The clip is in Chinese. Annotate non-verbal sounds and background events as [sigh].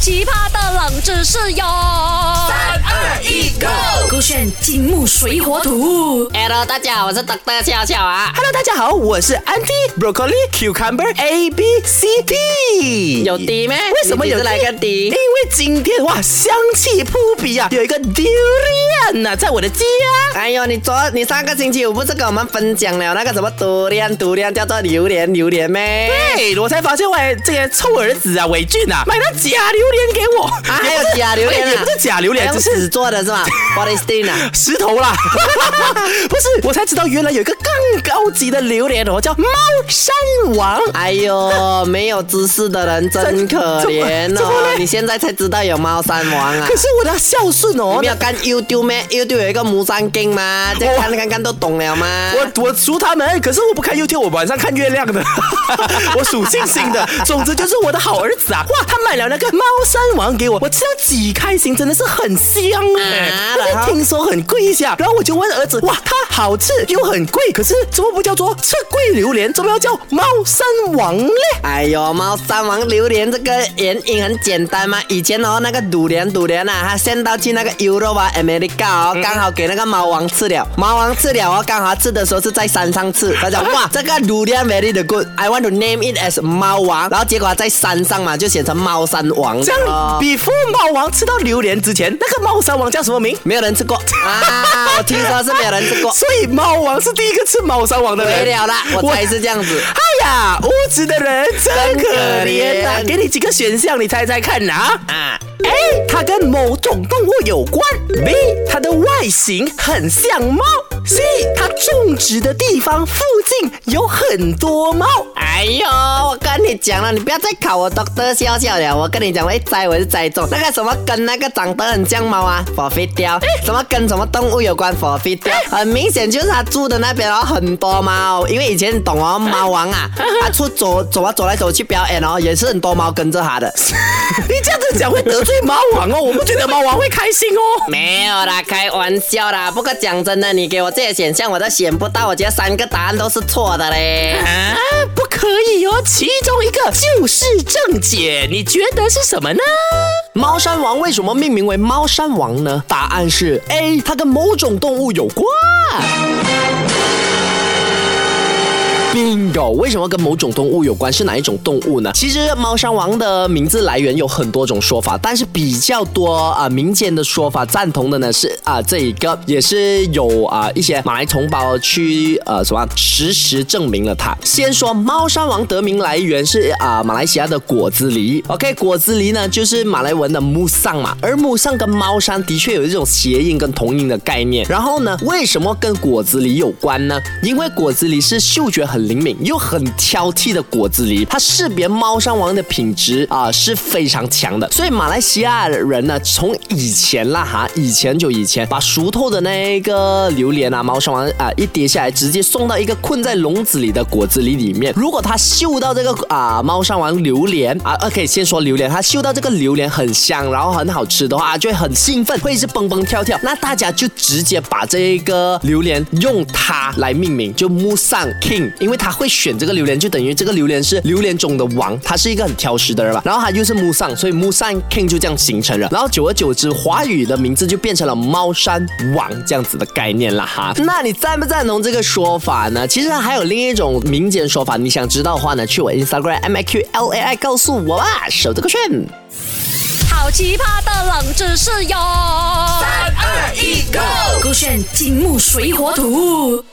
奇葩的冷知识哟！三二一，Go！勾选金木水火土。Hello，大家好，我是 Dr. 笑笑啊。Hello，大家好，我是 Andy Broccoli Cucumber A B C D。有 D 咩？为什么有你几时来个因为今天哇，香气扑鼻啊，有一个 durian 呐、在我的家。哎呦，你昨你上个星期五不是跟我们分享了那个什么独莲独莲叫做榴莲榴莲咩？对，我才发现，喂这些臭儿子啊，伟俊啊，买了假榴莲给我。啊，还有假榴莲啊？也不是假榴莲，还用只是纸做的是吧？[laughs] Body stain 啊？石头啦，[laughs] 不是，我才知道原来有一个更高级的榴莲哦，叫猫山王。哎呦，没有知识的人真可怜哦怎么嘞！你现在才知道有猫山王啊可？是我的孝顺哦你没，有看 YouTube 咩？YouTube 有一个木山经吗？这看看看都懂了吗？我我属他们，可是我不看 YouTube，我晚上看月亮的，[laughs] 我属星星的。总之就是我的好儿子啊，哇，他买了那个猫山王给我，我吃到几开心，真的是很香哎、啊但然后是听说很贵一下，然后我就问儿子，哇，它好吃又很贵，可是怎么不叫做吃贵榴莲，怎么要叫猫山王嘞？哎呦，猫山王榴莲这个原因很简单嘛，以前哦那个榴莲榴莲啊，它先到去那个 Europe 啊 America 哦，刚好给那个猫王吃了，猫王吃了哦，刚好吃的时候是在山上吃，他讲哇这个榴莲 very good，I want to name it as 猫王，然后结果在山上嘛就写成猫山王这样哦。，before 猫王吃到榴莲之前，那个猫山王叫什么名？没有人吃过 [laughs] 啊！我听说是没有人吃过。所以猫王是第一个吃猫山王的人。没了啦，我猜是这样子。哎呀，无知的人真可怜呐、给你几个选项，你猜猜看呐、啊，A，它跟某种动物有关；B，它的外形很像猫；C，它种植的地方附近有很多猫。哎呦，我跟你讲了，你不要再考我 Doctor 笑笑了。我跟你讲，我一猜我就栽中。那个什么跟那个长得很像猫啊，forfeit 掉。什么跟什么动物有关，forfeit 掉。很明显就是他住的那边哦，很多猫。因为以前你懂哦，猫王啊，[laughs] 他出走走啊走来走去表演哦，也是很多猫跟着他的。[laughs] 你这样子讲会得罪猫王哦，我不觉得猫王会开心哦。没有啦，开玩笑啦。不过讲真的，你给我这些选项我都选不到，我觉得三个答案都是错的嘞。啊，不可以哦，其中一个就是正解，你觉得是什么呢？猫山王为什么命名为猫山王呢？答案是 A，它跟某种动物有关。Bingo！为什么跟某种动物有关？是哪一种动物呢？其实猫山王的名字来源有很多种说法，但是比较多啊、民间的说法赞同的呢是啊、这一个，也是有啊、一些马来同胞去呃什么实时证明了它。先说猫山王得名来源是啊、马来西亚的果子狸。OK，果子狸呢就是马来文的木上嘛，而木上跟猫山的确有一种谐音跟同音的概念。然后呢，为什么跟果子狸有关呢？因为果子狸是嗅觉很灵敏又很挑剔的果子狸，它识别猫山王的品质啊、是非常强的。所以马来西亚人呢，从以前啦哈，以前就以前把熟透的那个榴莲啊、猫山王啊一跌下来，直接送到一个困在笼子里的果子狸里面。如果他嗅到这个啊、猫山王榴莲啊，OK，先说榴莲，它嗅到这个榴莲很香，然后很好吃的话，就会很兴奋，会一直蹦蹦跳跳。那大家就直接把这个榴莲用它来命名，就木上 King，因因为他会选这个榴莲，就等于这个榴莲是榴莲中的王，他是一个很挑食的人吧。然后他又是木上，所以木上 King 就这样形成了。然后久而久之，华语的名字就变成了猫山王这样子的概念了哈。那你赞不赞同这个说法呢？其实还有另一种民间说法，你想知道的话呢，去我 Instagram M I Q L A I 告诉我吧，守这个圈。好奇葩的冷知识哟！三二一，Go！勾选金木水火土。